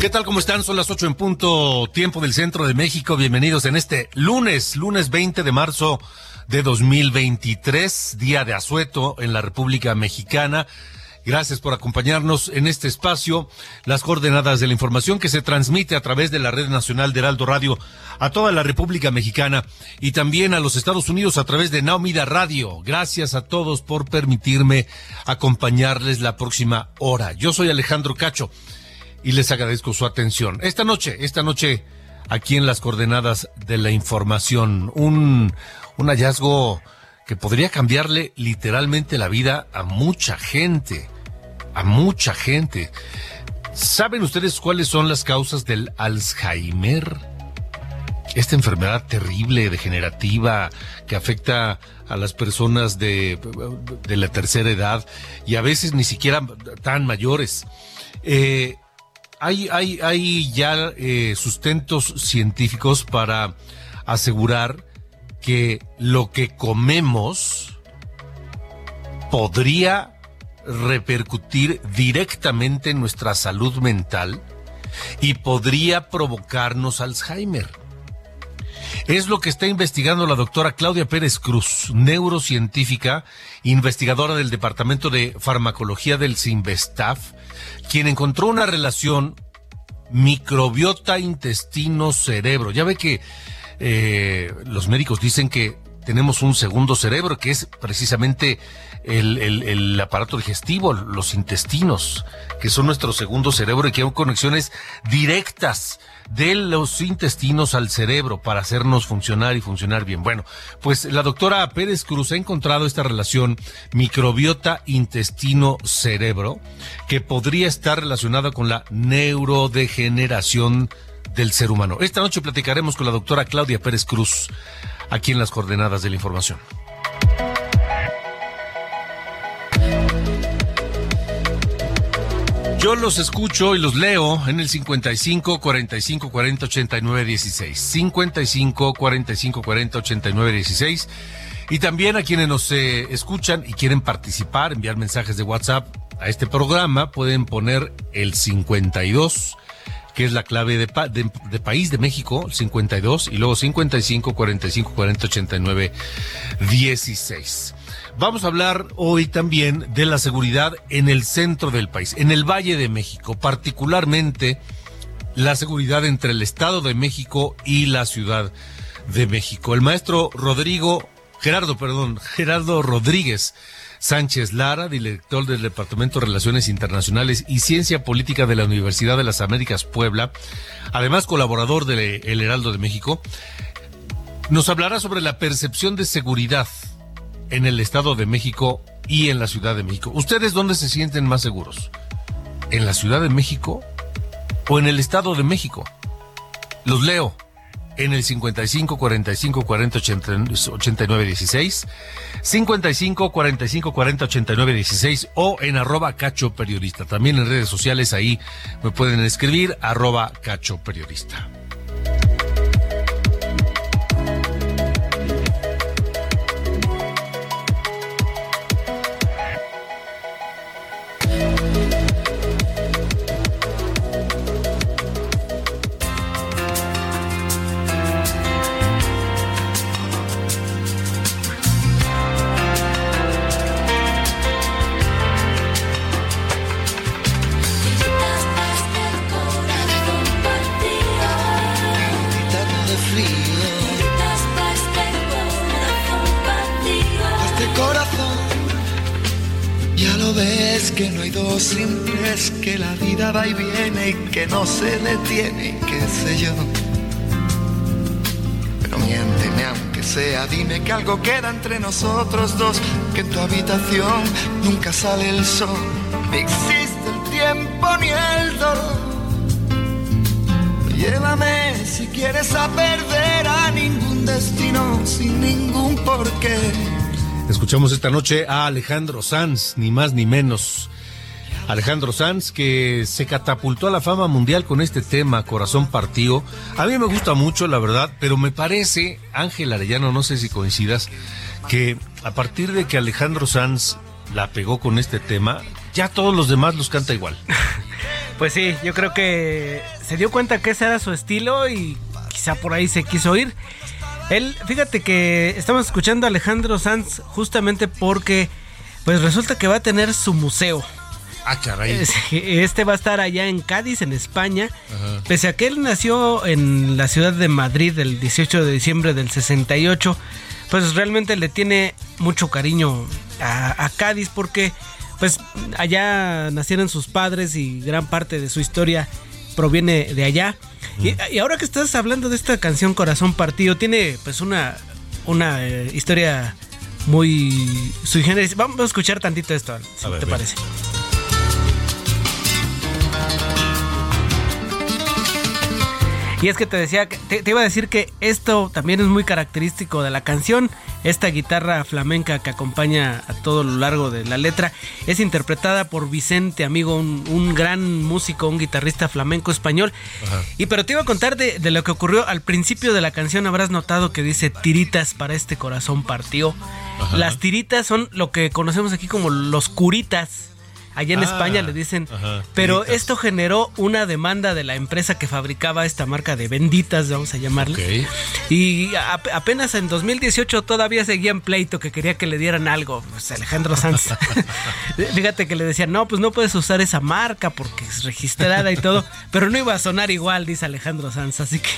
¿Qué tal? ¿Cómo están? Son las 8 en punto, tiempo del centro de México. Bienvenidos en este lunes, lunes 20 de marzo de 2023, día de asueto en la República Mexicana. Gracias por acompañarnos en este espacio, las coordenadas de la información que se transmite a través de la Red Nacional de Heraldo Radio a toda la República Mexicana y también a los Estados Unidos a través de Naomida Radio. Gracias a todos por permitirme acompañarles la próxima hora. Yo soy Alejandro Cacho y les agradezco su atención. Esta noche, esta noche, aquí en las coordenadas de la información, un, un hallazgo que podría cambiarle literalmente la vida a mucha gente, a mucha gente. ¿Saben ustedes cuáles son las causas del Alzheimer? Esta enfermedad terrible, degenerativa, que afecta a las personas de, de la tercera edad y a veces ni siquiera tan mayores. Eh, hay, hay, hay ya eh, sustentos científicos para asegurar que lo que comemos podría repercutir directamente en nuestra salud mental y podría provocarnos Alzheimer. Es lo que está investigando la doctora Claudia Pérez Cruz, neurocientífica, investigadora del Departamento de Farmacología del CIMBESTAF, quien encontró una relación microbiota intestino-cerebro. Ya ve que eh, los médicos dicen que tenemos un segundo cerebro, que es precisamente el, aparato digestivo, los intestinos, que son nuestro segundo cerebro y que hay conexiones directas de los intestinos al cerebro para hacernos funcionar y funcionar bien. Bueno, pues la doctora Pérez Cruz ha encontrado esta relación microbiota intestino-cerebro que podría estar relacionada con la neurodegeneración del ser humano. Esta noche platicaremos con la doctora Claudia Pérez Cruz, aquí en las coordenadas de la información. Yo los escucho y los leo en el 55 45 40 89 16. 55 45 40 89 16. Y también a quienes nos eh, escuchan y quieren participar, enviar mensajes de WhatsApp a este programa, pueden poner el 52 que es la clave de, de, país de México, 52, y luego 55, 45, 40, 89, 16. Vamos a hablar hoy también de la seguridad en el centro del país, en el Valle de México, particularmente la seguridad entre el Estado de México y la Ciudad de México. El maestro Rodrigo, Gerardo, perdón, Gerardo Rodríguez Sánchez Lara, director del Departamento de Relaciones Internacionales y Ciencia Política de la Universidad de las Américas Puebla, además colaborador de El Heraldo de México, nos hablará sobre la percepción de seguridad en el Estado de México y en la Ciudad de México. ¿Ustedes dónde se sienten más seguros? ¿En la Ciudad de México o en el Estado de México? Los leo en el 55 45 40 89 16, 55 45 40 89 16 o en arroba cacho periodista. También en redes sociales ahí me pueden escribir arroba cacho periodista. Que no se detiene, qué sé yo. Pero miénteme aunque sea, dime que algo queda entre nosotros dos, que en tu habitación nunca sale el sol, ni existe el tiempo ni el dolor. Llévame si quieres a perder a ningún destino sin ningún porqué. Escuchamos esta noche a Alejandro Sanz, ni más ni menos. Alejandro Sanz, que se catapultó a la fama mundial con este tema, Corazón Partido. A mí me gusta mucho, la verdad, pero me parece, Ángel Arellano, no sé si coincidas, que a partir de que Alejandro Sanz la pegó con este tema, ya todos los demás los canta igual. Pues sí, yo creo que se dio cuenta que ese era su estilo y quizá por ahí se quiso ir. Él, fíjate que estamos escuchando a Alejandro Sanz justamente porque pues resulta que va a tener su museo. Ah, caray. Este va a estar allá en Cádiz, en España. Pese a que él nació en la ciudad de Madrid el 18 de diciembre del 68, pues realmente le tiene mucho cariño a, a Cádiz porque pues allá nacieron sus padres y gran parte de su historia proviene de allá. Y, ahora que estás hablando de esta canción Corazón Partido, tiene pues una, una eh, historia muy sui generis. Vamos a escuchar tantito esto, si te parece. Y es que te decía, te, iba a decir que esto también es muy característico de la canción. Esta guitarra flamenca que acompaña a todo lo largo de la letra es interpretada por Vicente, amigo, un, gran músico, un guitarrista flamenco español. Y pero te iba a contar de, lo que ocurrió al principio de la canción. Habrás notado que dice tiritas para este corazón partió. Las tiritas son lo que conocemos aquí como los curitas Allá en España ah, le dicen. pero esto generó una demanda de la empresa que fabricaba esta marca de benditas, vamos a llamarle. Y apenas en 2018 todavía seguía en pleito que quería que le dieran algo. Pues Alejandro Sanz. Fíjate que le decían, no, pues no puedes usar esa marca porque es registrada y todo. Pero no iba a sonar igual, dice Alejandro Sanz. Así que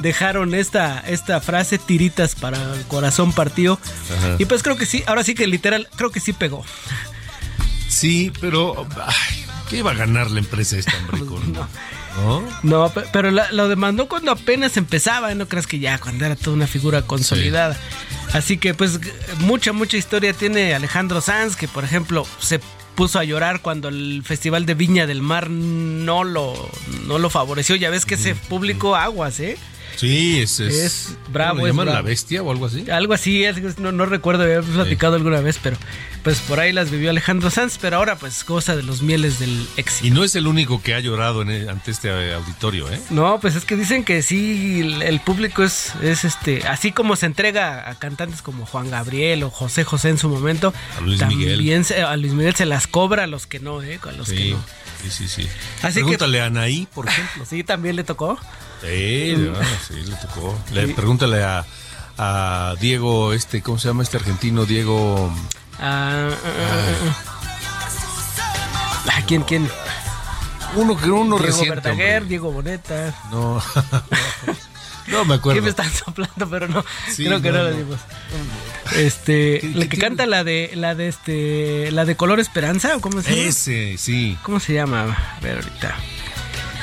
dejaron esta, esta frase, tiritas para el corazón partido. Y pues creo que sí, ahora sí que literal, creo que sí pegó. Sí, pero ¿qué iba a ganar la empresa esta, hombre? no. ¿No? pero lo demandó cuando apenas empezaba, no creas que ya, cuando era toda una figura consolidada. Así que pues mucha, mucha historia tiene Alejandro Sanz, que por ejemplo se puso a llorar cuando el Festival de Viña del Mar no lo, no lo favoreció. Ya ves que se publicó aguas, ¿eh? Sí, es, es, bravo. llaman la bestia o algo así? Algo así, no, no recuerdo, había platicado alguna vez, pero pues por ahí las vivió Alejandro Sanz, pero ahora pues goza de los mieles del éxito. Y no es el único que ha llorado en ante este eh, auditorio, ¿eh? No, pues es que dicen que sí, el, público es, es este, así como se entrega a cantantes como Juan Gabriel o José José en su momento, a Luis también Miguel. Se, a Luis Miguel se las cobra a los que no, ¿eh? A los que no. Sí, sí, sí. Pregúntale a Anaí, por ejemplo. sí, también le tocó. Sí, sí, le tocó. Le, Pregúntale a, a Diego, este, ¿cómo se llama este argentino? Diego. Ah, ah, ah, ¿Quién, quién? Uno que uno Diego reciente. Verdaguer, Diego Boneta. No. no me acuerdo. ¿Qué me están soplando? Pero no. creo que no, lo dimos. Este, la que canta la de la de este la de Color Esperanza o cómo se llama? Ese, sí. ¿Cómo se llama? A ver ahorita.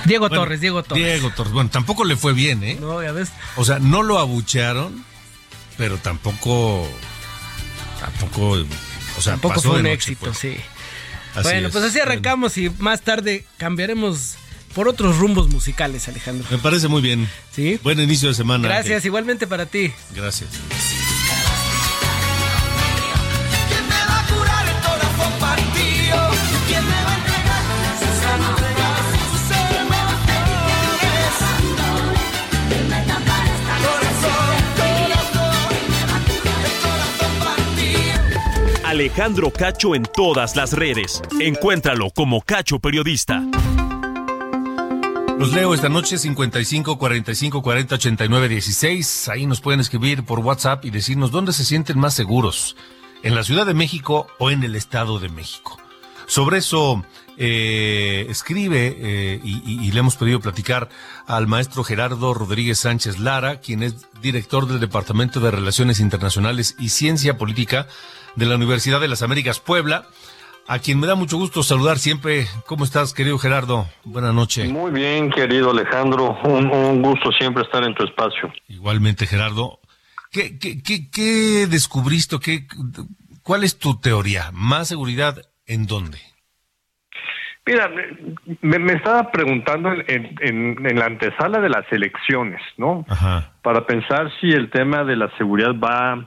Diego Torres, Diego Torres. Diego Torres. Bueno, tampoco le fue bien, ¿eh? No, ya ves. O sea, no lo abuchearon, pero tampoco tampoco, o sea, tampoco fue un éxito, pues. sí. bueno, pues así arrancamos y más tarde cambiaremos por otros rumbos musicales, Alejandro. Me parece muy bien. Sí. Buen inicio de semana. Gracias, igualmente para ti. Gracias. Alejandro Cacho en todas las redes. Encuéntralo como Cacho Periodista. Los leo esta noche 55 45 40 89 16. Ahí nos pueden escribir por WhatsApp y decirnos dónde se sienten más seguros, en la Ciudad de México o en el Estado de México. Sobre eso eh, escribe eh, y, le hemos pedido platicar al maestro Gerardo Rodríguez Sánchez Lara, quien es director del Departamento de Relaciones Internacionales y Ciencia Política de la Universidad de las Américas Puebla. a quien me da mucho gusto saludar siempre. ¿Cómo estás, querido Gerardo? Buenas noches. Muy bien, querido Alejandro. Un, gusto siempre estar en tu espacio. Igualmente, Gerardo. ¿Qué, qué, qué, descubriste? Qué, ¿Cuál es tu teoría? ¿Más seguridad en dónde? Mira, me, estaba preguntando en, en, la antesala de las elecciones, ¿no? Ajá. Para pensar si el tema de la seguridad va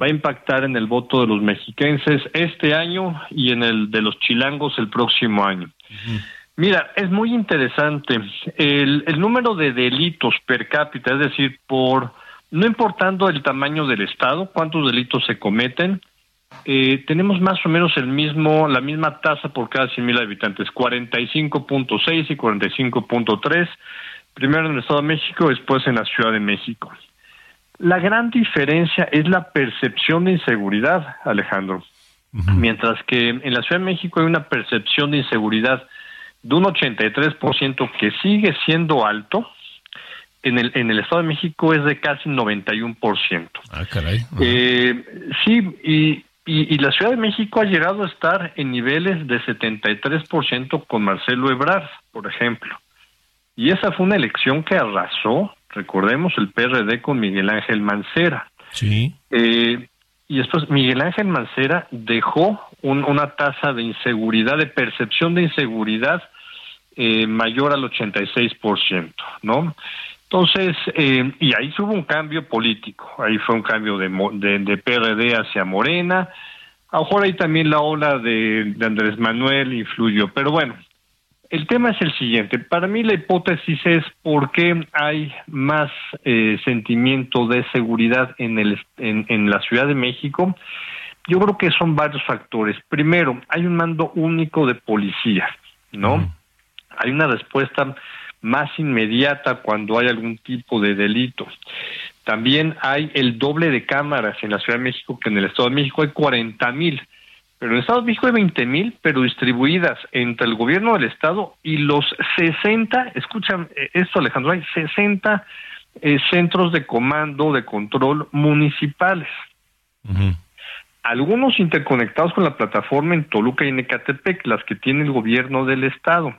va a impactar en el voto de los mexiquenses este año y en el de los chilangos el próximo año. Mira, es muy interesante el, el número de delitos per cápita, es decir, por no importando el tamaño del estado, cuántos delitos se cometen, eh, tenemos más o menos el mismo, la misma tasa por cada 100 mil habitantes, 45.6 y 45.3, primero en el Estado de México, después en la Ciudad de México. La gran diferencia es la percepción de inseguridad, Alejandro. Mientras que en la Ciudad de México hay una percepción de inseguridad de un 83% que sigue siendo alto, en el, en el Estado de México es de casi 91%. Ah, caray. Eh, sí, y, y, la Ciudad de México ha llegado a estar en niveles de 73% con Marcelo Ebrard, por ejemplo. Y esa fue una elección que arrasó recordemos el PRD con Miguel Ángel Mancera. Sí. Eh, y después Miguel Ángel Mancera dejó una tasa de inseguridad, de percepción de inseguridad eh, mayor al 86%, ¿no? Entonces, eh, y ahí hubo un cambio político, ahí fue un cambio de, de, PRD hacia Morena, a lo mejor ahí también la ola de, de Andrés Manuel influyó, pero bueno, el tema es el siguiente. Para mí la hipótesis es por qué hay más eh, sentimiento de seguridad en, el, en, la Ciudad de México. Yo creo que son varios factores. Primero, hay un mando único de policía, ¿no? Hay una respuesta más inmediata cuando hay algún tipo de delito. También hay el doble de cámaras en la Ciudad de México que en el Estado de México hay 40 mil. Pero en Estados Unidos hay 20 mil, pero distribuidas entre el gobierno del Estado y los 60, escuchan eh, esto Alejandro, hay 60 eh, centros de comando, de control municipales. Algunos interconectados con la plataforma en Toluca y en Ecatepec, las que tiene el gobierno del Estado.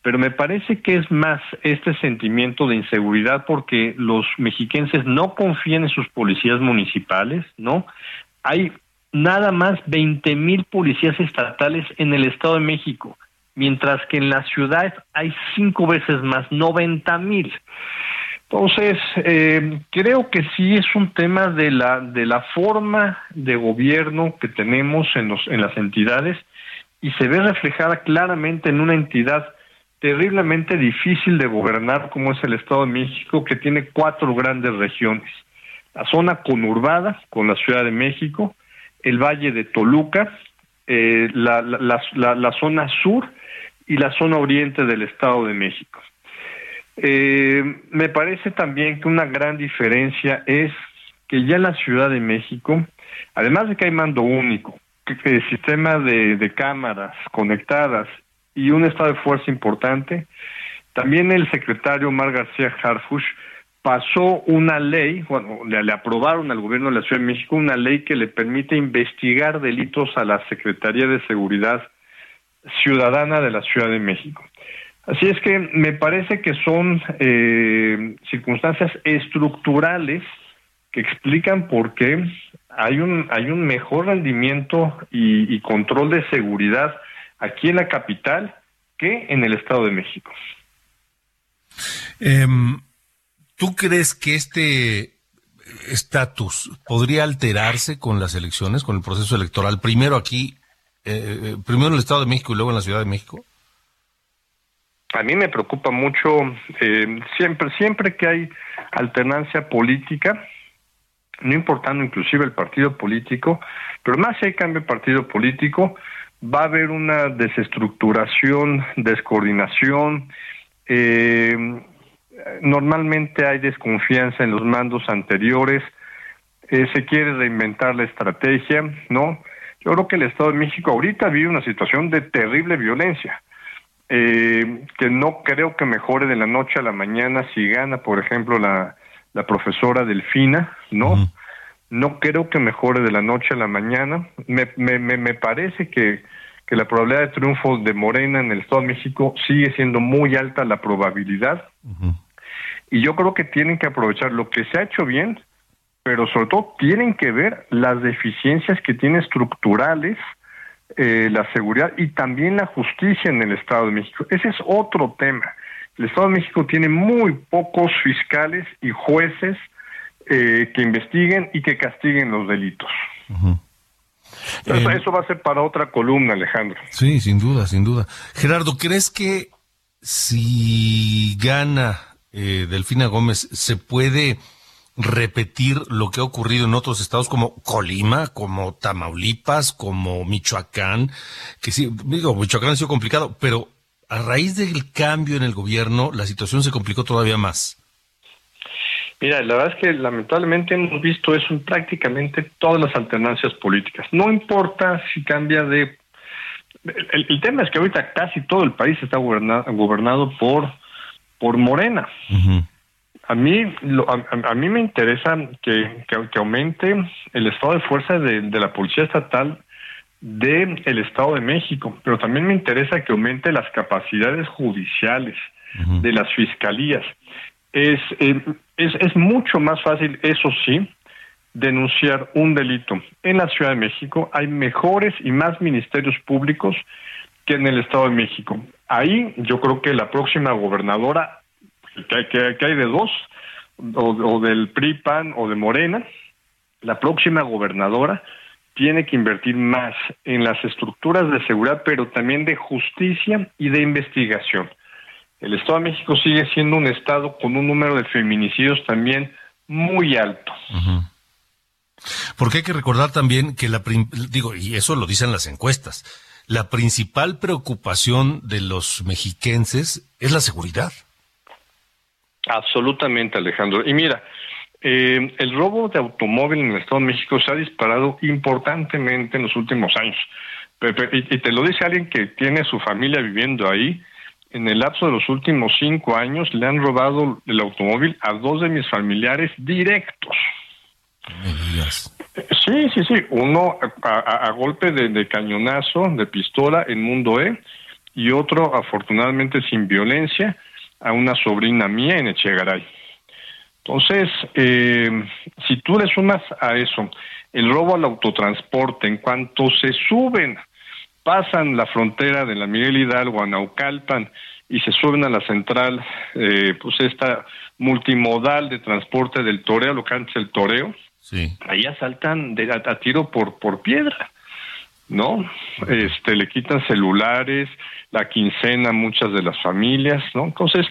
Pero me parece que es más este sentimiento de inseguridad porque los mexiquenses no confían en sus policías municipales, ¿no? Hay nada más 20 mil policías estatales en el Estado de México, mientras que en la ciudad hay cinco veces más, 90 mil. Entonces, eh, creo que sí es un tema de la, de la forma de gobierno que tenemos en, los, en las entidades y se ve reflejada claramente en una entidad terriblemente difícil de gobernar como es el Estado de México, que tiene cuatro grandes regiones. La zona conurbada con la Ciudad de México, el Valle de Toluca, eh, la, la, la, zona sur y la zona oriente del Estado de México. Eh, me parece también que una gran diferencia es que ya en la Ciudad de México, además de que hay mando único, que, sistema de, de cámaras conectadas y un estado de fuerza importante, también el secretario Mar García Harfush pasó una ley, bueno, le, aprobaron al gobierno de la Ciudad de México una ley que le permite investigar delitos a la Secretaría de Seguridad Ciudadana de la Ciudad de México. Así es que me parece que son eh, circunstancias estructurales que explican por qué hay un hay un mejor rendimiento y, control de seguridad aquí en la capital que en el Estado de México. Em, ¿Tú crees que este estatus podría alterarse con las elecciones, con el proceso electoral? Primero aquí, eh, eh, primero en el Estado de México y luego en la Ciudad de México. A mí me preocupa mucho eh, siempre, siempre que hay alternancia política, no importando inclusive el partido político, pero más si hay cambio de partido político, va a haber una desestructuración, descoordinación, eh, normalmente hay desconfianza en los mandos anteriores, eh, se quiere reinventar la estrategia, ¿no? Yo creo que el Estado de México ahorita vive una situación de terrible violencia, eh, que no creo que mejore de la noche a la mañana si gana, por ejemplo, la, la profesora Delfina, ¿no? No creo que mejore de la noche a la mañana. Me, me, me parece que, que la probabilidad de triunfo de Morena en el Estado de México sigue siendo muy alta la probabilidad. Y yo creo que tienen que aprovechar lo que se ha hecho bien, pero sobre todo tienen que ver las deficiencias que tiene estructurales eh, la seguridad y también la justicia en el Estado de México. Ese es otro tema. El Estado de México tiene muy pocos fiscales y jueces eh, que investiguen y que castiguen los delitos. Eh, eso va a ser para otra columna, Alejandro. Sí, sin duda, sin duda. Gerardo, ¿crees que si gana eh, Delfina Gómez se puede repetir lo que ha ocurrido en otros estados como Colima, como Tamaulipas, como Michoacán? Que sí, digo, Michoacán ha sido complicado, pero a raíz del cambio en el gobierno, la situación se complicó todavía más. Mira, la verdad es que lamentablemente hemos visto eso en prácticamente todas las alternancias políticas. No importa si cambia de... El, tema es que ahorita casi todo el país está gobernado, gobernado por, por Morena. A mí, a, mí me interesa que, que, aumente el estado de fuerza de, la Policía Estatal del el Estado de México, pero también me interesa que aumente las capacidades judiciales de las fiscalías. Es, eh, es, es mucho más fácil, eso sí, denunciar un delito. En la Ciudad de México hay mejores y más ministerios públicos que en el Estado de México. Ahí yo creo que la próxima gobernadora, que, hay de dos, o, o del PRI-PAN o de Morena, la próxima gobernadora tiene que invertir más en las estructuras de seguridad, pero también de justicia y de investigación. El Estado de México sigue siendo un Estado con un número de feminicidios también muy alto. Porque hay que recordar también que la, digo, y eso lo dicen las encuestas, la principal preocupación de los mexiquenses es la seguridad. Absolutamente, Alejandro. Y mira, eh, el robo de automóvil en el Estado de México se ha disparado importantemente en los últimos años. Y te lo dice alguien que tiene su familia viviendo ahí en el lapso de los últimos cinco años le han robado el automóvil a dos de mis familiares directos. Sí, sí, sí. Uno a, golpe de, cañonazo, de pistola en Mundo E, y otro, afortunadamente, sin violencia, a una sobrina mía en Echegaray. Entonces, eh, si tú le sumas a eso el robo al autotransporte, en cuanto se suben pasan la frontera de la Miguel Hidalgo a Naucalpan y se suben a la central, eh, pues esta multimodal de transporte del toreo, lo que antes el toreo, sí. ahí asaltan de, a, tiro por, por piedra, ¿no? Este, le quitan celulares, la quincena a muchas de las familias, ¿no? Entonces,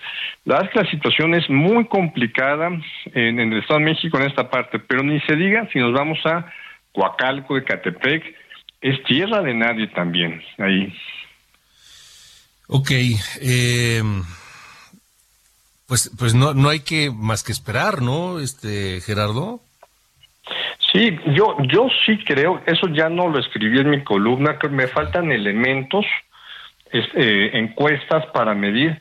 la verdad es que la situación es muy complicada en, en el Estado de México en esta parte, pero ni se diga si nos vamos a Coacalco, Ecatepec, es tierra de nadie también ahí. Ok, eh, pues, pues no, no hay que más que esperar, ¿no, este Gerardo? Sí, yo, yo sí creo, eso ya no lo escribí en mi columna, que me faltan elementos, eh, encuestas para medir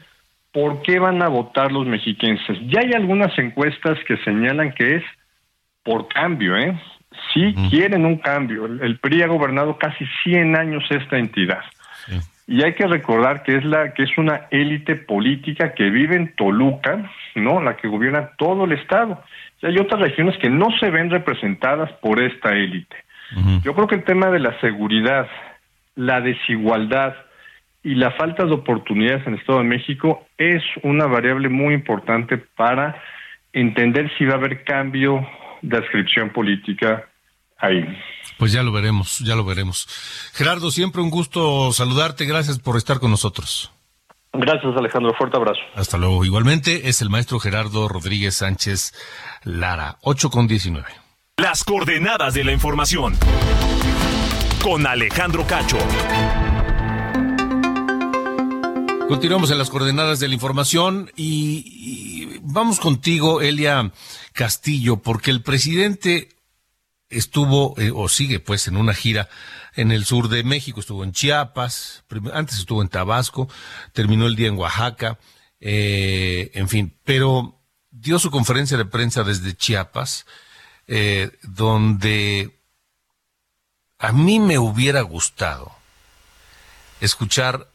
por qué van a votar los mexiquenses. Ya hay algunas encuestas que señalan que es por cambio, ¿eh? sí quieren un cambio. El, PRI ha gobernado casi 100 años esta entidad. Y hay que recordar que es la que es una élite política que vive en Toluca, ¿no? La que gobierna todo el estado. Y hay otras regiones que no se ven representadas por esta élite. Yo creo que el tema de la seguridad, la desigualdad y la falta de oportunidades en el Estado de México es una variable muy importante para entender si va a haber cambio de adscripción política ahí. Pues ya lo veremos, ya lo veremos. Gerardo, siempre un gusto saludarte, gracias por estar con nosotros. Gracias Alejandro, fuerte abrazo. Hasta luego. Igualmente es el maestro Gerardo Rodríguez Sánchez Lara, 8 con 19. Las coordenadas de la información con Alejandro Cacho. Continuamos en las coordenadas de la información y, y vamos contigo, Elia Castillo, porque el presidente estuvo eh, o sigue pues en una gira en el sur de México, estuvo en Chiapas, antes estuvo en Tabasco, terminó el día en Oaxaca, eh, en fin, pero dio su conferencia de prensa desde Chiapas, eh, donde a mí me hubiera gustado escuchar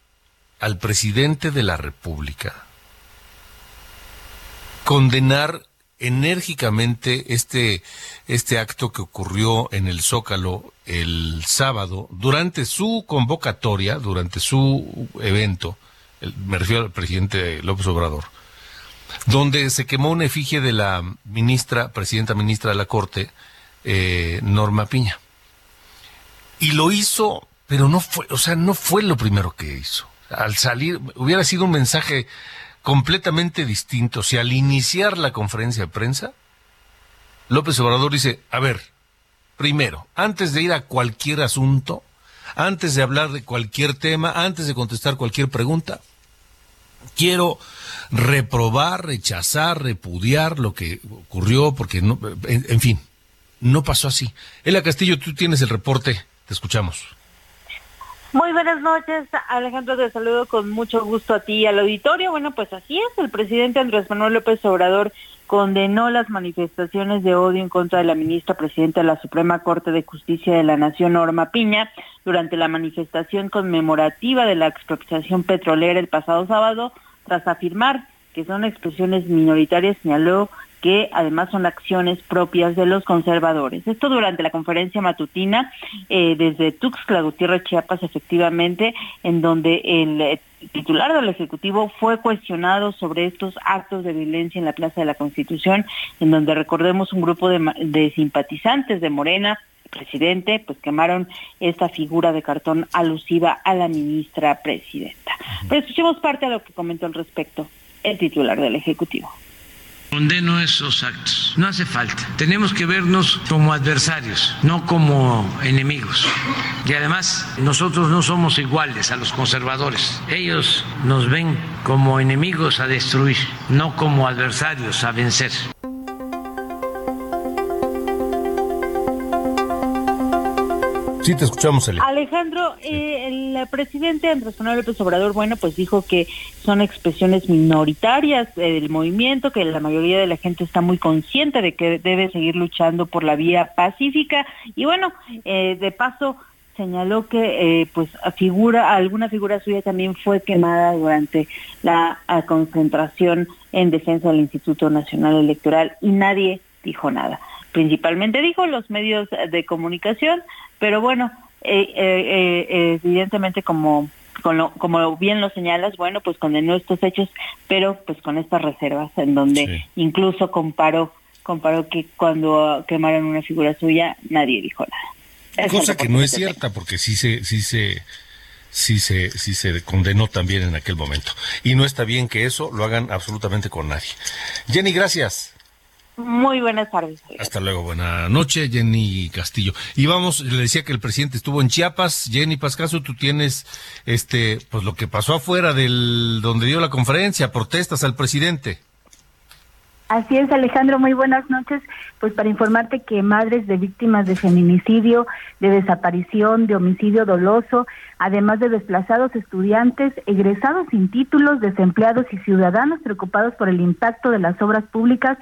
al presidente de la República condenar enérgicamente este, este acto que ocurrió en el Zócalo el sábado, durante su convocatoria, durante su evento, me refiero al presidente López Obrador, donde se quemó una efigie de la ministra, presidenta ministra de la Corte, eh, Norma Piña. Y lo hizo, pero no fue, o sea, no fue lo primero que hizo. Al salir, hubiera sido un mensaje completamente distinto si al iniciar la conferencia de prensa, López Obrador dice, a ver, primero, antes de ir a cualquier asunto, antes de hablar de cualquier tema, antes de contestar cualquier pregunta, quiero reprobar, rechazar, repudiar lo que ocurrió, porque no, en, fin, no pasó así. Ela Castillo, tú tienes el reporte, te escuchamos. Muy buenas noches, Alejandro, te saludo con mucho gusto a ti y al auditorio. Bueno, pues así es, el presidente Andrés Manuel López Obrador condenó las manifestaciones de odio en contra de la ministra presidenta de la Suprema Corte de Justicia de la Nación, Norma Piña, durante la manifestación conmemorativa de la expropiación petrolera el pasado sábado, tras afirmar que son expresiones minoritarias, señaló que además son acciones propias de los conservadores. Esto durante la conferencia matutina eh, desde Tuxtla Gutiérrez, Chiapas, efectivamente, en donde el eh, titular del Ejecutivo fue cuestionado sobre estos actos de violencia en la Plaza de la Constitución, en donde recordemos un grupo de, de simpatizantes de Morena presidente, pues quemaron esta figura de cartón alusiva a la ministra presidenta. Pero escuchemos parte de lo que comentó al respecto el titular del Ejecutivo. Condeno esos actos. No hace falta. Tenemos que vernos como adversarios, no como enemigos. Y además, nosotros no somos iguales a los conservadores. Ellos nos ven como enemigos a destruir, no como adversarios a vencer. Sí, te escuchamos, Alejandro, eh, el presidente Andrés Manuel López Obrador, bueno, pues dijo que son expresiones minoritarias del movimiento, que la mayoría de la gente está muy consciente de que debe seguir luchando por la vía pacífica. Y bueno, eh, de paso señaló que eh, pues figura alguna figura suya también fue quemada durante la concentración en defensa del Instituto Nacional Electoral y nadie dijo nada principalmente dijo los medios de comunicación, pero bueno, eh, eh, eh, evidentemente como como bien lo señalas, bueno, pues condenó estos hechos, pero pues con estas reservas, en donde incluso comparó, comparó que cuando quemaron una figura suya, nadie dijo nada. Cosa que no es cierta, porque sí se, sí se, sí se, sí se condenó también en aquel momento. Y no está bien que eso lo hagan absolutamente con nadie. Jenny, gracias. Muy buenas tardes. Hasta luego, buena noche, Jenny Castillo. Y vamos, le decía que el presidente estuvo en Chiapas. Jenny Pascaso, tú tienes este, pues lo que pasó afuera del donde dio la conferencia, protestas al presidente. Así es, Alejandro, muy buenas noches. Pues para informarte que madres de víctimas de feminicidio, de desaparición, de homicidio doloso, además de desplazados estudiantes, egresados sin títulos, desempleados y ciudadanos preocupados por el impacto de las obras públicas,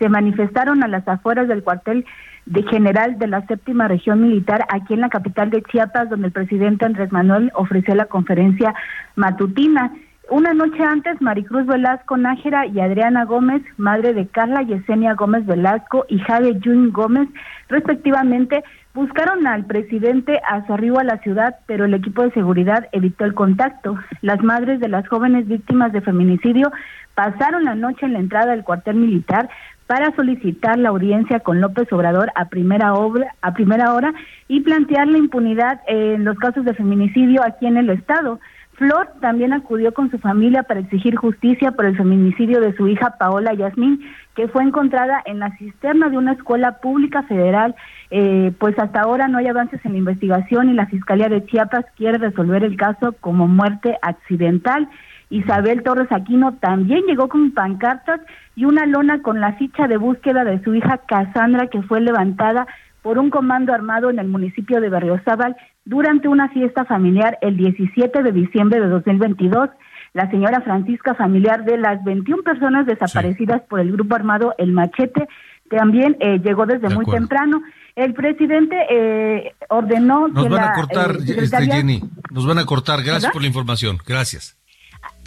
se manifestaron a las afueras del cuartel de general de la séptima región militar aquí en la capital de Chiapas, donde el presidente Andrés Manuel ofreció la conferencia matutina. Una noche antes, Maricruz Velasco Nájera y Adriana Gómez, madre de Carla Yesenia Gómez Velasco y Jade Jun Gómez, respectivamente, buscaron al presidente a su arribo a la ciudad, pero el equipo de seguridad evitó el contacto. Las madres de las jóvenes víctimas de feminicidio pasaron la noche en la entrada del cuartel militar para solicitar la audiencia con López Obrador a primera, obra, a primera hora y plantear la impunidad en los casos de feminicidio aquí en el Estado. Flor también acudió con su familia para exigir justicia por el feminicidio de su hija Paola Yasmín, que fue encontrada en la cisterna de una escuela pública federal. Eh, pues hasta ahora no hay avances en la investigación y la Fiscalía de Chiapas quiere resolver el caso como muerte accidental. Isabel Torres Aquino también llegó con pancartas y una lona con la ficha de búsqueda de su hija Cassandra que fue levantada por un comando armado en el municipio de Berriozábal durante una fiesta familiar el 17 de diciembre de 2022. La señora Francisca, familiar de las 21 personas desaparecidas por el grupo armado El Machete, también eh, llegó desde muy temprano. El presidente eh, ordenó nos van a cortar, este, Jenny, nos van a cortar. Gracias por la información. Gracias.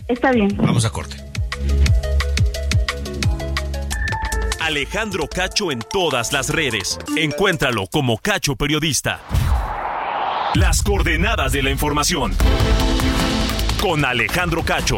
Está bien. Vamos a corte. Alejandro Cacho en todas las redes. Encuéntralo como Cacho Periodista. Las coordenadas de la información. Con Alejandro Cacho.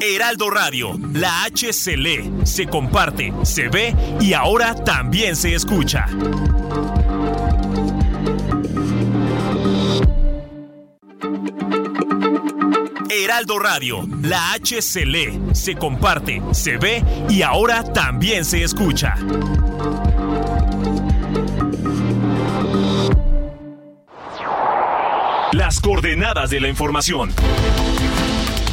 Heraldo Radio, la H se lee, se comparte, se ve y ahora también se escucha. Heraldo Radio, la H se lee, se comparte, se ve y ahora también se escucha. Las coordenadas de la información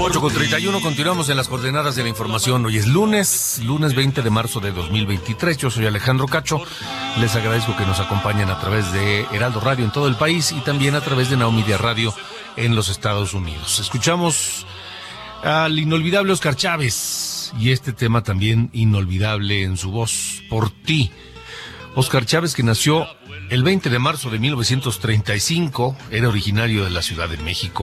8 con 31, continuamos en las coordenadas de la información. Hoy es lunes, lunes 20 de marzo de 2023. Yo soy Alejandro Cacho. Les agradezco que nos acompañen a través de Heraldo Radio en todo el país y también a través de Naomedia Radio en los Estados Unidos. Escuchamos al inolvidable Oscar Chávez y este tema también inolvidable en su voz, Por ti. Oscar Chávez, que nació el 20 de marzo de 1935, era originario de la Ciudad de México.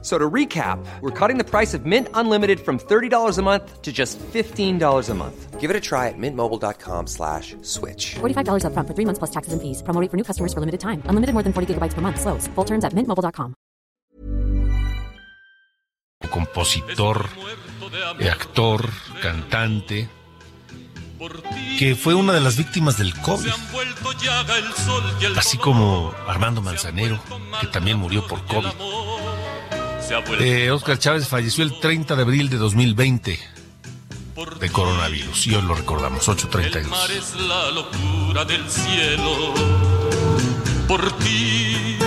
So to recap, we're cutting the price of Mint Unlimited from $30 a month to just $15 a month. Give it a try at mintmobile.com slash switch. $45 up front for three months plus taxes and fees. Promo for new customers for limited time. Unlimited more than 40 gigabytes per month. Slows. Full terms at mintmobile.com. Compositor, actor, cantante, que fue una de las víctimas del COVID. Así como Armando Manzanero, que también murió por COVID. Eh, Oscar Chávez falleció el 30 de abril de 2020 de coronavirus y hoy lo recordamos, 8.32. es la locura del cielo. Por ti,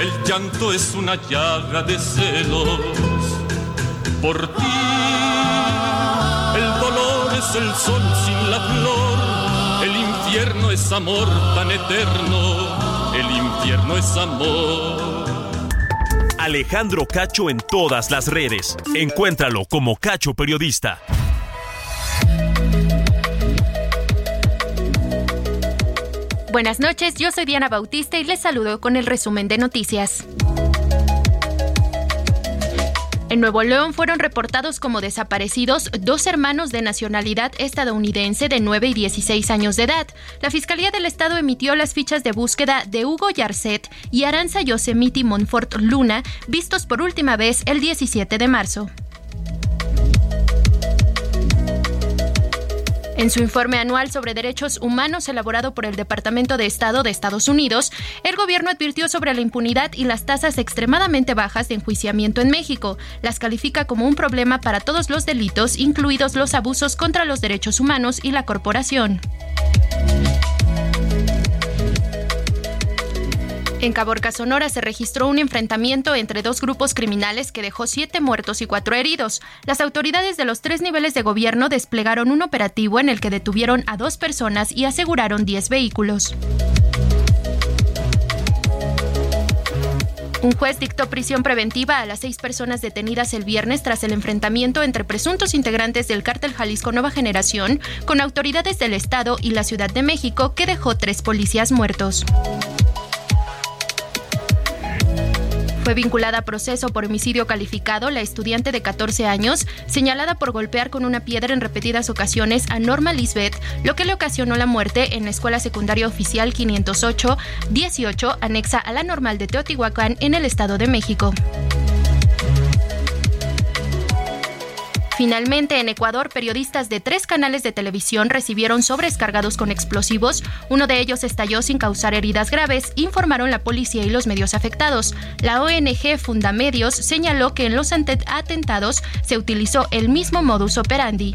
el llanto es una llaga de celos. Por ti, el dolor es el sol sin la flor. El infierno es amor tan eterno. El infierno es amor. Alejandro Cacho en todas las redes. Encuéntralo como Cacho Periodista. Buenas noches, yo soy Diana Bautista y les saludo con el resumen de noticias. En Nuevo León fueron reportados como desaparecidos dos hermanos de nacionalidad estadounidense de 9 y 16 años de edad. La Fiscalía del Estado emitió las fichas de búsqueda de Hugo Yarcet y Aranza Yosemite Monfort Luna, vistos por última vez el 17 de marzo. En su informe anual sobre derechos humanos elaborado por el Departamento de Estado de Estados Unidos, el gobierno advirtió sobre la impunidad y las tasas extremadamente bajas de enjuiciamiento en México. Las califica como un problema para todos los delitos, incluidos los abusos contra los derechos humanos y la corporación. En Caborca, Sonora, se registró un enfrentamiento entre dos grupos criminales que dejó siete muertos y cuatro heridos. Las autoridades de los tres niveles de gobierno desplegaron un operativo en el que detuvieron a dos personas y aseguraron 10 vehículos. Un juez dictó prisión preventiva a las seis personas detenidas el viernes tras el enfrentamiento entre presuntos integrantes del cártel Jalisco Nueva Generación con autoridades del Estado y la Ciudad de México que dejó tres policías muertos. Fue vinculada a proceso por homicidio calificado la estudiante de 14 años, señalada por golpear con una piedra en repetidas ocasiones a Norma Lisbeth, lo que le ocasionó la muerte en la Escuela Secundaria Oficial 508-18, anexa a la normal de Teotihuacán en el Estado de México. Finalmente, en Ecuador, periodistas de tres canales de televisión recibieron sobres cargados con explosivos. Uno de ellos estalló sin causar heridas graves, informaron la policía y los medios afectados. La ONG Fundamedios señaló que en los atentados se utilizó el mismo modus operandi.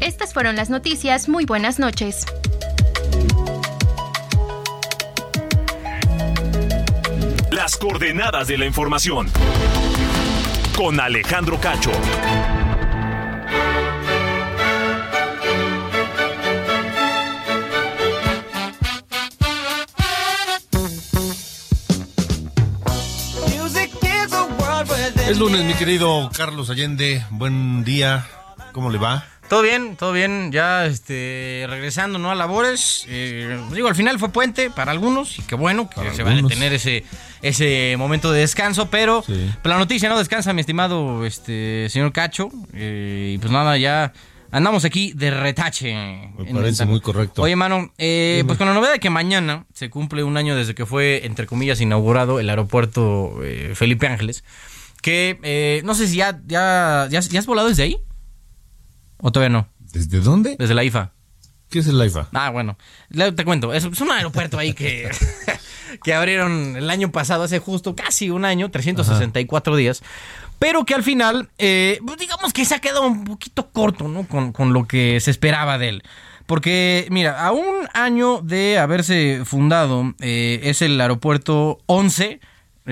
Estas fueron las noticias. Muy buenas noches. Las coordenadas de la información con Alejandro Cacho. Es lunes, mi querido Carlos Allende. Buen día. ¿Cómo le va? Todo bien, todo bien, ya este, regresando ¿no? a labores. Eh, digo, al final fue puente para algunos y qué bueno que se van a tener ese, ese momento de descanso, pero la noticia no descansa, mi estimado este señor Cacho. Eh, y pues nada, ya andamos aquí de retache. Me parece muy correcto. Oye, mano, eh, pues con la novedad de que mañana se cumple un año desde que fue, entre comillas, inaugurado el aeropuerto Felipe Ángeles, que no sé si ya, ya, ya, ya has volado desde ahí. ¿O todavía no? ¿Desde dónde? Desde la IFA. ¿Qué es el IFA? Ah, bueno. Te cuento. Es, un aeropuerto ahí que, que abrieron el año pasado, hace justo casi un año, 364 días. Pero que al final, eh, pues digamos que se ha quedado un poquito corto, ¿no? Con, con lo que se esperaba de él. Porque, mira, a un año de haberse fundado, eh, es el aeropuerto 11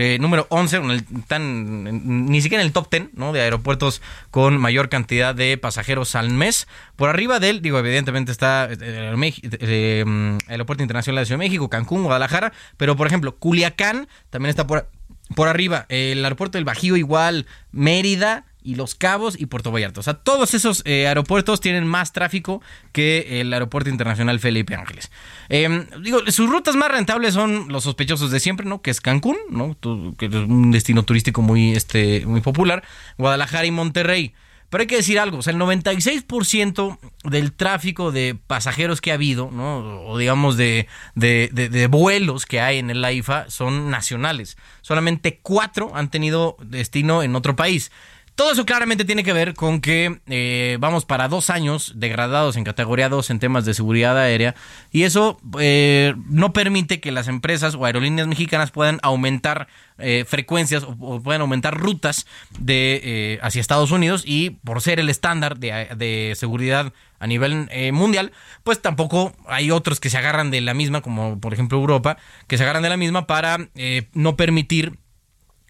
eh, número 11, ni siquiera en el top 10 ¿no? de aeropuertos con mayor cantidad de pasajeros al mes. Por arriba de él, digo, evidentemente está el eh, eh, mm, Aeropuerto Internacional de Ciudad de México, Cancún, Guadalajara, pero por ejemplo, Culiacán también está por, por arriba. El aeropuerto del Bajío igual, Mérida, y Los Cabos y Puerto Vallarta. O sea, todos esos eh, aeropuertos tienen más tráfico que el Aeropuerto Internacional Felipe Ángeles. Em, digo, sus rutas más rentables son los sospechosos de siempre, ¿no? Que es Cancún, ¿no? Que es un destino turístico muy, este, muy popular. Guadalajara y Monterrey. Pero hay que decir algo, o sea, el 96% del tráfico de pasajeros que ha habido, ¿no? o digamos de, de, de, vuelos que hay en el AIFA son nacionales. Solamente cuatro han tenido destino en otro país. Todo eso claramente tiene que ver con que eh, vamos para dos años degradados en categoría 2 en temas de seguridad aérea y eso eh, no permite que las empresas o aerolíneas mexicanas puedan aumentar eh, frecuencias o, puedan aumentar rutas de hacia Estados Unidos y por ser el estándar de, seguridad a nivel mundial, pues tampoco hay otros que se agarran de la misma, como por ejemplo Europa, que se agarran de la misma para no permitir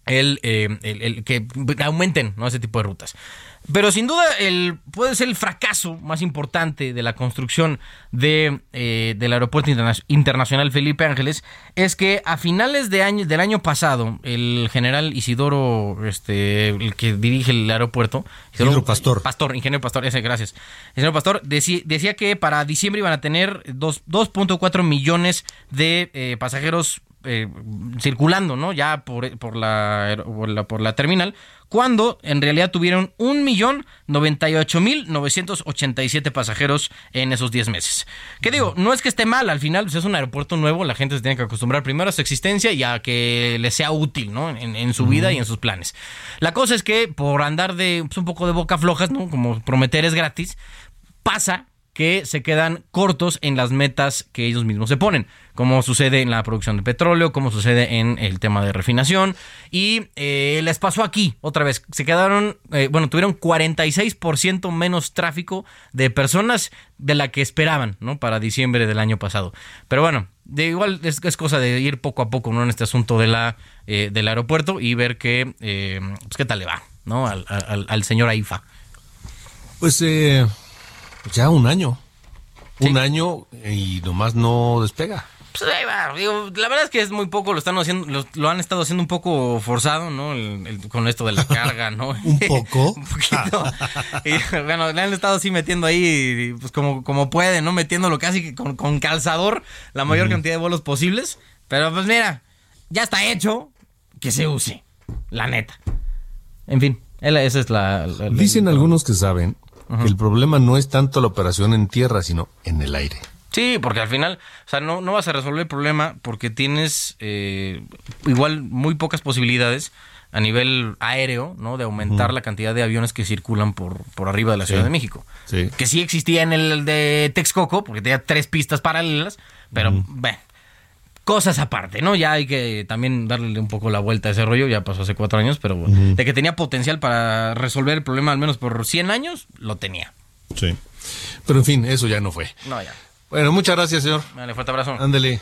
eh, el, el, que aumenten ¿no? ese tipo de rutas. Pero sin duda el, puede ser el fracaso más importante de la construcción de, eh, del Aeropuerto Internacional Felipe Ángeles es que a finales de año, del año pasado el general Isidoro, este, el que dirige el aeropuerto, Isidoro Pastor. Pastor, ingeniero Pastor, ese, gracias. Ingeniero Pastor decía, decía que para diciembre iban a tener 2.4 millones de eh, pasajeros eh, circulando, ¿no? Ya por, por, la, por, la, terminal, cuando en realidad tuvieron 1.098.987 pasajeros en esos 10 meses. Que digo, no es que esté mal, al final pues, es un aeropuerto nuevo, la gente se tiene que acostumbrar primero a su existencia y a que le sea útil, ¿no? En, su vida y en sus planes. La cosa es que por andar de pues, un poco de boca flojas, ¿no? Como prometer es gratis, pasa que se quedan cortos en las metas que ellos mismos se ponen, como sucede en la producción de petróleo, como sucede en el tema de refinación. Y eh, les pasó aquí, otra vez, se quedaron, eh, bueno, tuvieron 46% menos tráfico de personas de la que esperaban, ¿no? Para diciembre del año pasado. Pero bueno, de igual es, cosa de ir poco a poco ¿no? en este asunto de la eh, del aeropuerto y ver qué eh, pues qué tal le va no al, al, al señor Aifa pues eh, ya un año sí. un año y nomás no despega pues ahí va. Digo, la verdad es que es muy poco, lo están haciendo, lo, lo han estado haciendo un poco forzado, ¿no? El, el, con esto de la carga, ¿no? un poco. un poquito. y, bueno, le han estado así metiendo ahí, pues como, como pueden, ¿no? Metiéndolo casi con, con calzador la mayor uh -huh. cantidad de vuelos posibles. Pero pues mira, ya está hecho, que se use, la neta. En fin, esa es la... la Dicen la, algunos que saben el problema no es tanto la operación en tierra, sino en el aire. Sí, porque al final, o sea, no, no vas a resolver el problema porque tienes eh, igual muy pocas posibilidades a nivel aéreo, ¿no? De aumentar uh -huh. la cantidad de aviones que circulan por, por arriba de la Ciudad de México. Sí. Que sí existía en el de Texcoco, porque tenía tres pistas paralelas, pero, uh -huh. bueno, cosas aparte, ¿no? Ya hay que también darle un poco la vuelta a ese rollo, ya pasó hace cuatro años, pero uh -huh. de que tenía potencial para resolver el problema al menos por 100 años, lo tenía. Sí. Pero en fin, eso ya no fue. No, ya. Bueno, muchas gracias, señor. Dale, fuerte abrazo. Ándele.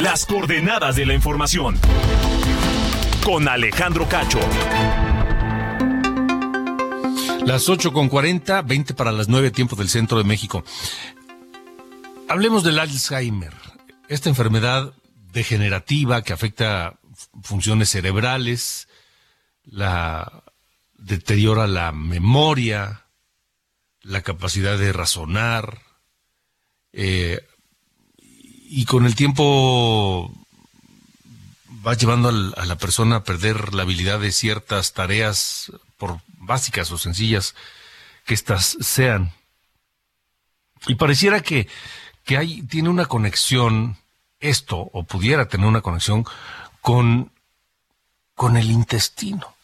Las coordenadas de la información. Con Alejandro Cacho. Las 8 con 40, 20 para las 9 tiempo del centro de México. Hablemos del Alzheimer. Esta enfermedad degenerativa que afecta funciones cerebrales, la deteriora la memoria, la capacidad de razonar, eh, y con el tiempo va llevando a la persona a perder la habilidad de ciertas tareas, por básicas o sencillas que éstas sean. Y pareciera que, que hay, tiene una conexión, esto, o pudiera tener una conexión con, con el intestino.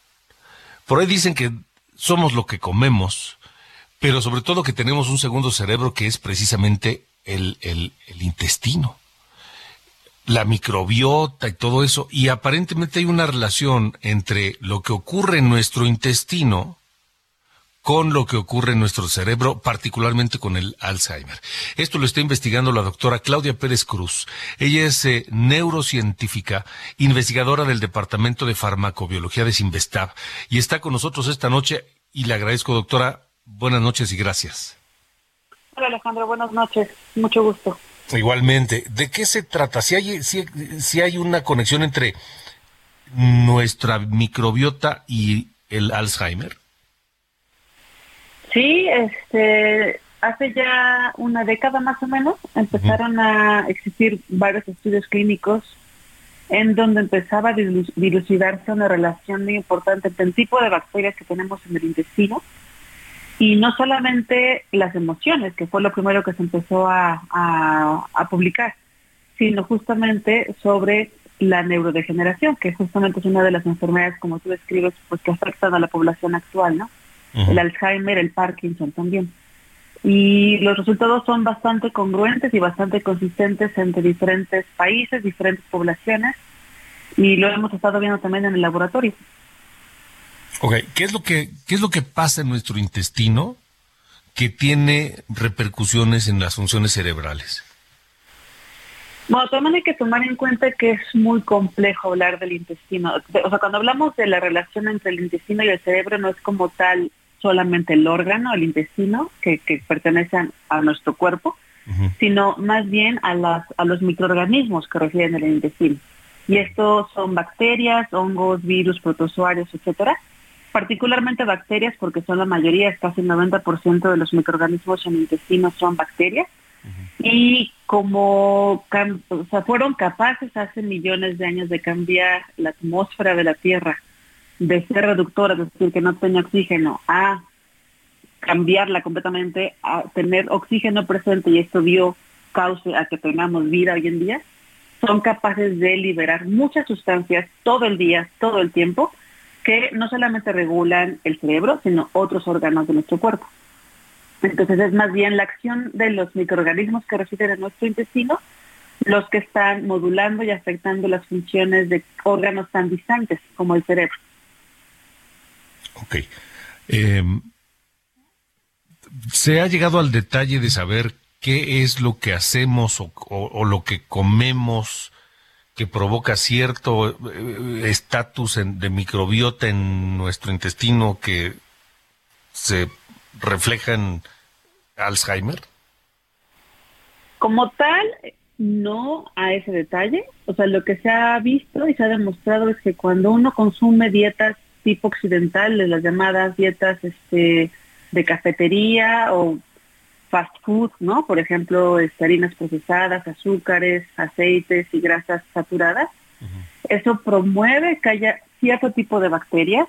Por ahí dicen que somos lo que comemos, pero sobre todo que tenemos un segundo cerebro que es precisamente el, el, el, intestino, la microbiota y todo eso. Y aparentemente hay una relación entre lo que ocurre en nuestro intestino con lo que ocurre en nuestro cerebro, particularmente con el Alzheimer. Esto lo está investigando la doctora Claudia Pérez Cruz. Ella es eh, neurocientífica, investigadora del Departamento de Farmacobiología de Sinvestav y está con nosotros esta noche y le agradezco, doctora. Buenas noches y gracias. Hola Alejandro, buenas noches. Mucho gusto. Igualmente. ¿De qué se trata? Si hay, si, si hay una conexión entre nuestra microbiota y el Alzheimer. Sí, este, hace ya una década más o menos empezaron uh -huh. a existir varios estudios clínicos en donde empezaba a dilucidarse una relación muy importante entre el tipo de bacterias que tenemos en el intestino y no solamente las emociones, que fue lo primero que se empezó a, a, a publicar, sino justamente sobre la neurodegeneración, que justamente es una de las enfermedades, como tú describes, pues que afectan a la población actual, ¿no? Uh -huh. el Alzheimer, el Parkinson también. Y los resultados son bastante congruentes y bastante consistentes entre diferentes países, diferentes poblaciones, y lo hemos estado viendo también en el laboratorio. Ok, ¿qué es lo que, qué es lo que pasa en nuestro intestino que tiene repercusiones en las funciones cerebrales? Bueno, también hay que tomar en cuenta que es muy complejo hablar del intestino. O sea, cuando hablamos de la relación entre el intestino y el cerebro, no es como tal solamente el órgano, el intestino, que, que pertenece a nuestro cuerpo, uh -huh. sino más bien a, las, a los microorganismos que residen en el intestino. Y estos son bacterias, hongos, virus, protozoarios, etcétera. Particularmente bacterias, porque son la mayoría, casi el 90% de los microorganismos en el intestino son bacterias. Y como o sea, fueron capaces hace millones de años de cambiar la atmósfera de la Tierra, de ser reductora, es decir, que no tenía oxígeno, a cambiarla completamente, a tener oxígeno presente y esto dio causa a que tengamos vida hoy en día, son capaces de liberar muchas sustancias todo el día, todo el tiempo, que no solamente regulan el cerebro, sino otros órganos de nuestro cuerpo. Entonces es más bien la acción de los microorganismos que residen en nuestro intestino los que están modulando y afectando las funciones de órganos tan distantes como el cerebro. Ok. Eh, ¿Se ha llegado al detalle de saber qué es lo que hacemos o, lo que comemos que provoca cierto eh, estatus de microbiota en nuestro intestino que se refleja en Alzheimer? Como tal, no a ese detalle. O sea, lo que se ha visto y se ha demostrado es que cuando uno consume dietas tipo occidental, de las llamadas dietas este, de cafetería o fast food, ¿no? Por ejemplo, este, harinas procesadas, azúcares, aceites y grasas saturadas. Eso promueve que haya cierto tipo de bacterias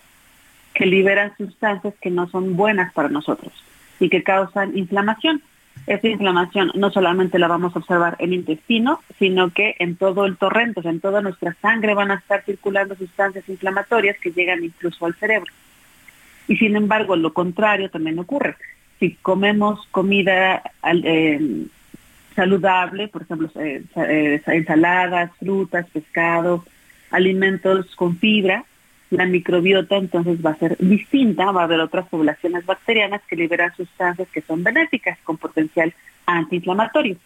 que liberan sustancias que no son buenas para nosotros y que causan inflamación. Esa inflamación no solamente la vamos a observar en el intestino, sino que en todo el torrente, en toda nuestra sangre van a estar circulando sustancias inflamatorias que llegan incluso al cerebro. Y sin embargo, lo contrario también ocurre. Si comemos comida eh, saludable, por ejemplo, eh, eh, ensaladas, frutas, pescado, alimentos con fibra, la microbiota entonces va a ser distinta, va a haber otras poblaciones bacterianas que liberan sustancias que son benéficas con potencial antiinflamatorio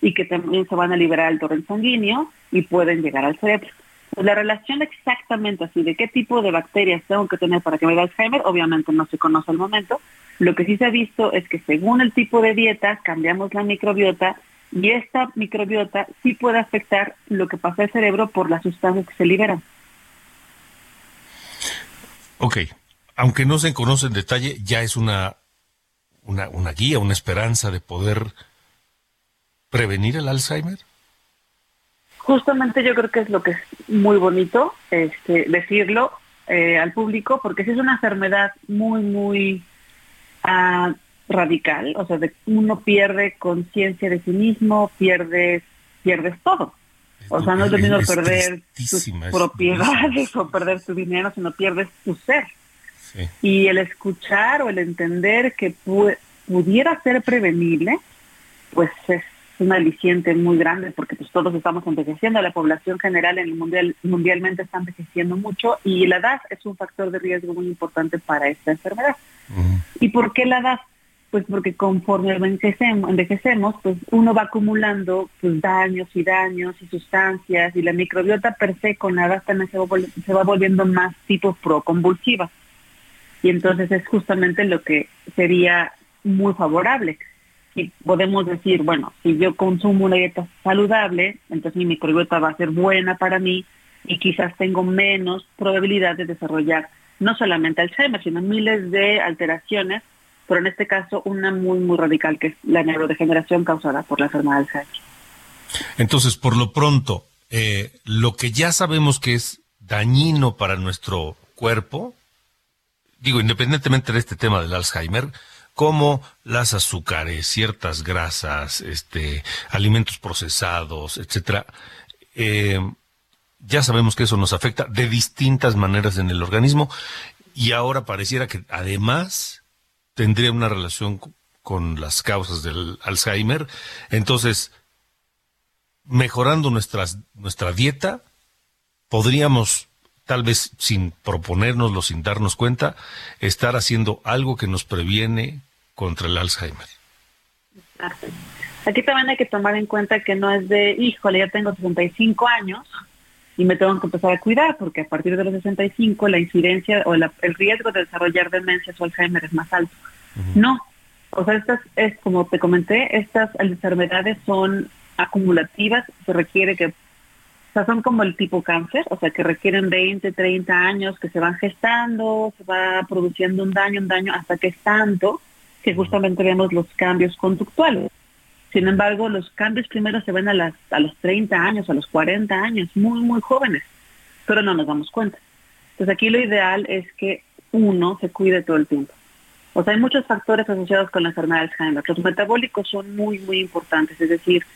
y que también se van a liberar al torrente sanguíneo y pueden llegar al cerebro. Pues la relación exactamente así de qué tipo de bacterias tengo que tener para que me dé Alzheimer, obviamente no se conoce al momento. Lo que sí se ha visto es que según el tipo de dieta cambiamos la microbiota y esta microbiota sí puede afectar lo que pasa al cerebro por las sustancias que se liberan. Ok, aunque no se conoce en detalle, ya es una, una, una guía, una esperanza de poder prevenir el Alzheimer. Justamente yo creo que es lo que es muy bonito este, decirlo eh, al público, porque si es una enfermedad muy, muy ah, radical, o sea, de, uno pierde conciencia de sí mismo, pierdes, pierdes todo. O sea, no es lo mismo perder tus propiedades o perder tu dinero, sino pierdes tu ser. Y el escuchar o el entender que pudiera ser prevenible, pues es un aliciente muy grande porque pues todos estamos envejeciendo, la población general en el mundial mundialmente está envejeciendo mucho y la edad es un factor de riesgo muy importante para esta enfermedad. ¿Y por qué la edad? pues porque conforme envejecemos, envejecemos, pues uno va acumulando pues daños y daños y sustancias y la microbiota per se con la edad también se va, se va volviendo más tipo proconvulsiva. Y entonces es justamente lo que sería muy favorable. Y podemos decir, bueno, si yo consumo una dieta saludable, entonces mi microbiota va a ser buena para mí y quizás tengo menos probabilidad de desarrollar no solamente Alzheimer, sino miles de alteraciones pero en este caso una muy, muy radical, que es la neurodegeneración causada por la enfermedad de Alzheimer. Entonces, por lo pronto, eh, lo que ya sabemos que es dañino para nuestro cuerpo, digo, independientemente de este tema del Alzheimer, como las azúcares, ciertas grasas, este, alimentos procesados, etcétera, eh, ya sabemos que eso nos afecta de distintas maneras en el organismo y ahora pareciera que además tendría una relación con las causas del Alzheimer. Entonces, mejorando nuestras, nuestra dieta, podríamos, tal vez sin proponérnoslo, sin darnos cuenta, estar haciendo algo que nos previene contra el Alzheimer. Aquí también hay que tomar en cuenta que no es de, híjole, ya tengo 65 años y me tengo que empezar a cuidar, porque a partir de los 65 la incidencia o el riesgo de desarrollar demencia o Alzheimer es más alto. No, o sea, estas, es como te comenté, estas enfermedades son acumulativas, se requiere que, o sea, son como el tipo cáncer, o sea, que requieren 20, 30 años, que se van gestando, se va produciendo un daño, un daño, hasta que es tanto que justamente vemos los cambios conductuales. Sin embargo, los cambios primero se ven a, las, a los 30 años, a los 40 años, muy, muy jóvenes, pero no nos damos cuenta. Entonces aquí lo ideal es que uno se cuide todo el tiempo. O sea, hay muchos factores asociados con la enfermedad de Alzheimer. Los metabólicos son muy, muy importantes, es decir,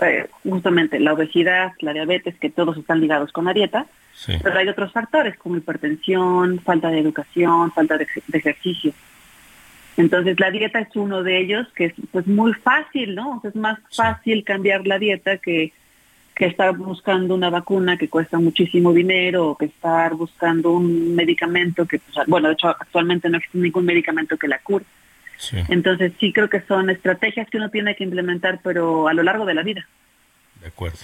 eh, justamente la obesidad, la diabetes, que todos están ligados con la dieta, pero hay otros factores como hipertensión, falta de educación, falta de, ejercicio. Entonces la dieta es uno de ellos que es pues muy fácil, ¿no? es más fácil cambiar la dieta que, que estar buscando una vacuna que cuesta muchísimo dinero o que estar buscando un medicamento que, pues, bueno, de hecho actualmente no existe ningún medicamento que la cure. Entonces sí creo que son estrategias que uno tiene que implementar, pero a lo largo de la vida. De acuerdo.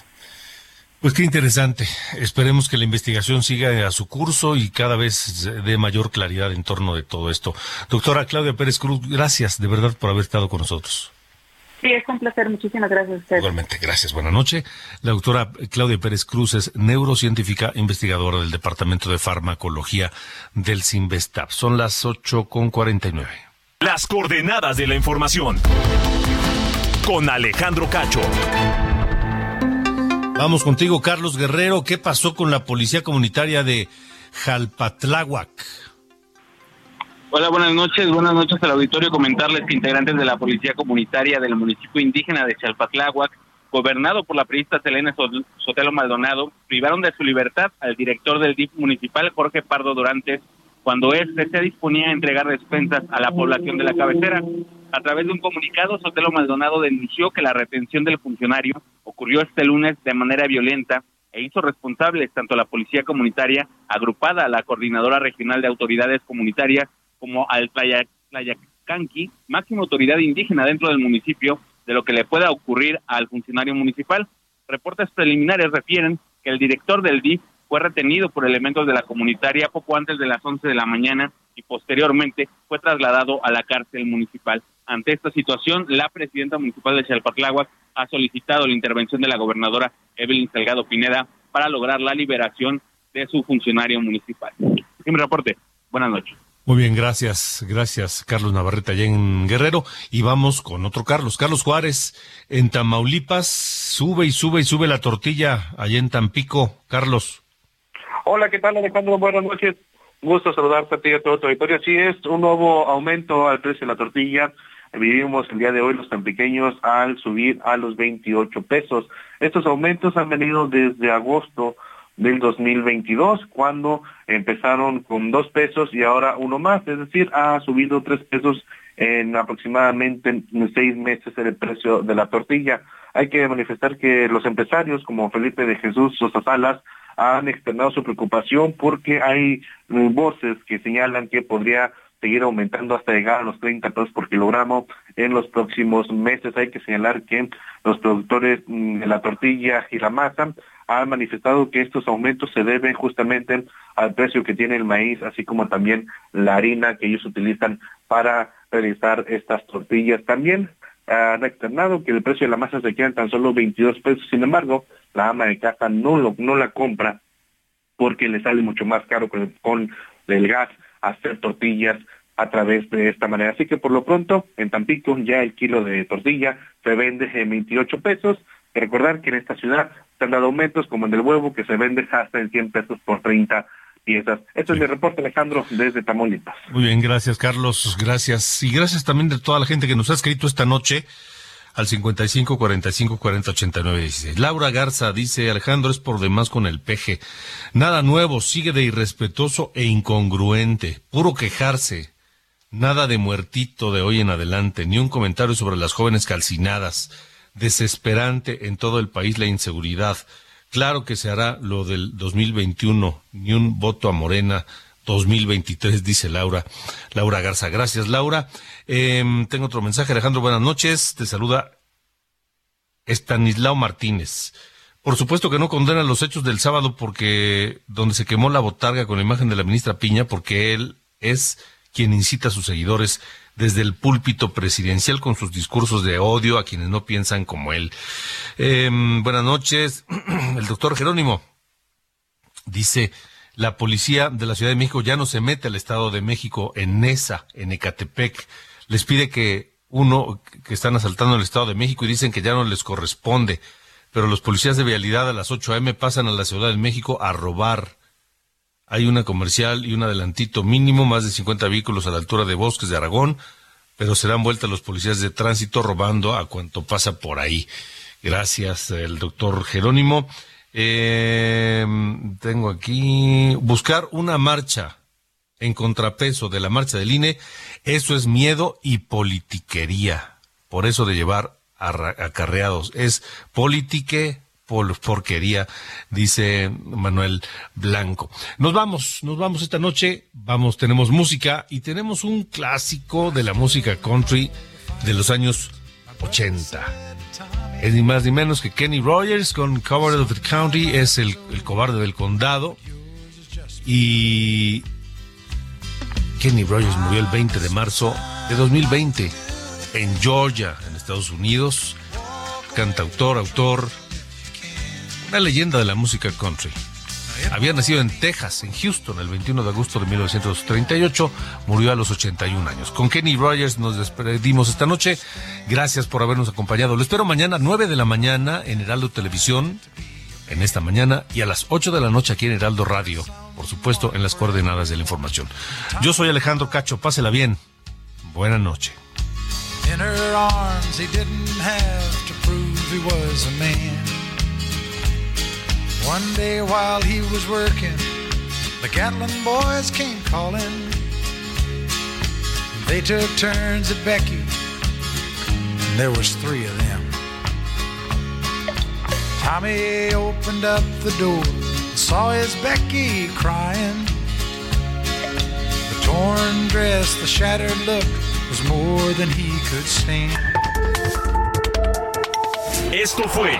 Pues qué interesante. Esperemos que la investigación siga a su curso y cada vez dé mayor claridad en torno de todo esto. Doctora Claudia Pérez Cruz, gracias de verdad por haber estado con nosotros. Sí, es un placer. Muchísimas gracias a usted. Igualmente, gracias. Buenas noches. La doctora Claudia Pérez Cruz es neurocientífica investigadora del Departamento de Farmacología del CIMBESTAP. Son las 8 con 49. Las coordenadas de la información. Con Alejandro Cacho. Vamos contigo, Carlos Guerrero. ¿Qué pasó con la policía comunitaria de Jalpatláhuac? Hola, buenas noches. Buenas noches al auditorio. Comentarles que integrantes de la policía comunitaria del municipio indígena de Chalpatláhuac, gobernado por la periodista Selena Sotelo Maldonado, privaron de su libertad al director del DIF municipal, Jorge Pardo Durantes, cuando éste se disponía a entregar despensas a la población de la cabecera. A través de un comunicado, Sotelo Maldonado denunció que la retención del funcionario ocurrió este lunes de manera violenta e hizo responsables tanto la policía comunitaria agrupada a la Coordinadora Regional de Autoridades Comunitarias como al Tlayacanqui, máxima autoridad indígena dentro del municipio, de lo que le pueda ocurrir al funcionario municipal. Reportes preliminares refieren que el director del DIF fue retenido por elementos de la comunitaria poco antes de las 11 de la mañana y posteriormente fue trasladado a la cárcel municipal. Ante esta situación, la presidenta municipal de Chalpatláhuac ha solicitado la intervención de la gobernadora Evelyn Salgado Pineda para lograr la liberación de su funcionario municipal. Mi reporte. Buenas noches. Muy bien, gracias, gracias Carlos Navarrete allá en Guerrero. Y vamos con otro Carlos, Carlos Juárez, en Tamaulipas, sube y sube y sube la tortilla allá en Tampico. Carlos. Hola, ¿qué tal Alejandro? Buenas noches. Gusto saludarte a ti y a todo tu auditorio. Sí, es un nuevo aumento al precio de la tortilla. Vivimos el día de hoy los tan pequeños al subir a los 28 pesos. Estos aumentos han venido desde agosto del 2022, cuando empezaron con dos pesos y ahora uno más, es decir, ha subido tres pesos en aproximadamente seis meses el precio de la tortilla. Hay que manifestar que los empresarios como Felipe de Jesús Sosa Salas han externado su preocupación porque hay voces que señalan que podría seguir aumentando hasta llegar a los 30 pesos por kilogramo en los próximos meses. Hay que señalar que los productores mm, de la tortilla y la masa han manifestado que estos aumentos se deben justamente al precio que tiene el maíz, así como también la harina que ellos utilizan para realizar estas tortillas. También han externado que el precio de la masa se queda en tan solo 22 pesos, sin embargo, la ama de casa no, lo, no la compra porque le sale mucho más caro con con el gas hacer tortillas a través de esta manera. Así que por lo pronto, en Tampico ya el kilo de tortilla se vende en 28 pesos. Recordar que en esta ciudad se han dado aumentos como en el huevo que se vende hasta en 100 pesos por 30 piezas. Esto es mi reporte, Alejandro, desde Tamaulipas. Muy bien, gracias, Carlos. Gracias. Y gracias también de toda la gente que nos ha escrito esta noche al 55 45 40 89 16. Laura Garza dice, Alejandro es por demás con el peje. Nada nuevo, sigue de irrespetuoso e incongruente, puro quejarse. Nada de muertito de hoy en adelante, ni un comentario sobre las jóvenes calcinadas. Desesperante en todo el país la inseguridad. Claro que se hará lo del 2021, ni un voto a Morena 2023, dice Laura. Laura Garza, gracias Laura. Em, tengo otro mensaje, Alejandro, buenas noches. Te saluda Estanislao Martínez. Por supuesto que no condena los hechos del sábado porque donde se quemó la botarga con la imagen de la ministra Piña porque él es quien incita a sus seguidores desde el púlpito presidencial con sus discursos de odio a quienes no piensan como él. Em, buenas noches, el doctor Jerónimo dice, la policía de la Ciudad de México ya no se mete al Estado de México en Nesa, en Ecatepec. Les pide que uno, que están asaltando el Estado de México y dicen que ya no les corresponde. Pero los policías de vialidad a las 8 a.m. pasan a la Ciudad de México a robar. Hay una comercial y un adelantito mínimo, más de 50 vehículos a la altura de Bosques de Aragón, pero se dan vuelta los policías de tránsito robando a cuanto pasa por ahí. Gracias, el doctor Jerónimo. Eh, tengo aquí buscar una marcha en contrapeso de la marcha del INE. Eso es miedo y politiquería. Por eso de llevar acarreados. Es politique porquería, dice Manuel Blanco. Nos vamos, nos vamos esta noche, vamos, tenemos música y tenemos un clásico de la música country de los años 80. Es ni más ni menos que Kenny Rogers con Cover of the County, es el, el cobarde del condado. Y Kenny Rogers murió el 20 de marzo de 2020 en Georgia, en Estados Unidos. Cantautor, autor, una leyenda de la música country. Había nacido en Texas, en Houston, el 21 de agosto de 1938. Murió a los 81 años. Con Kenny Rogers nos despedimos esta noche. Gracias por habernos acompañado. Lo espero mañana, 9 de la mañana, en Heraldo Televisión, en esta mañana, y a las 8 de la noche aquí en Heraldo Radio. Por supuesto, en las coordenadas de la información. Yo soy Alejandro Cacho. Pásela bien. Buena noche. One day while he was working, the Gatlin boys came calling. They took turns at Becky, and there was three of them. Tommy opened up the door and saw his Becky crying. The torn dress, the shattered look was more than he could stand. Esto fue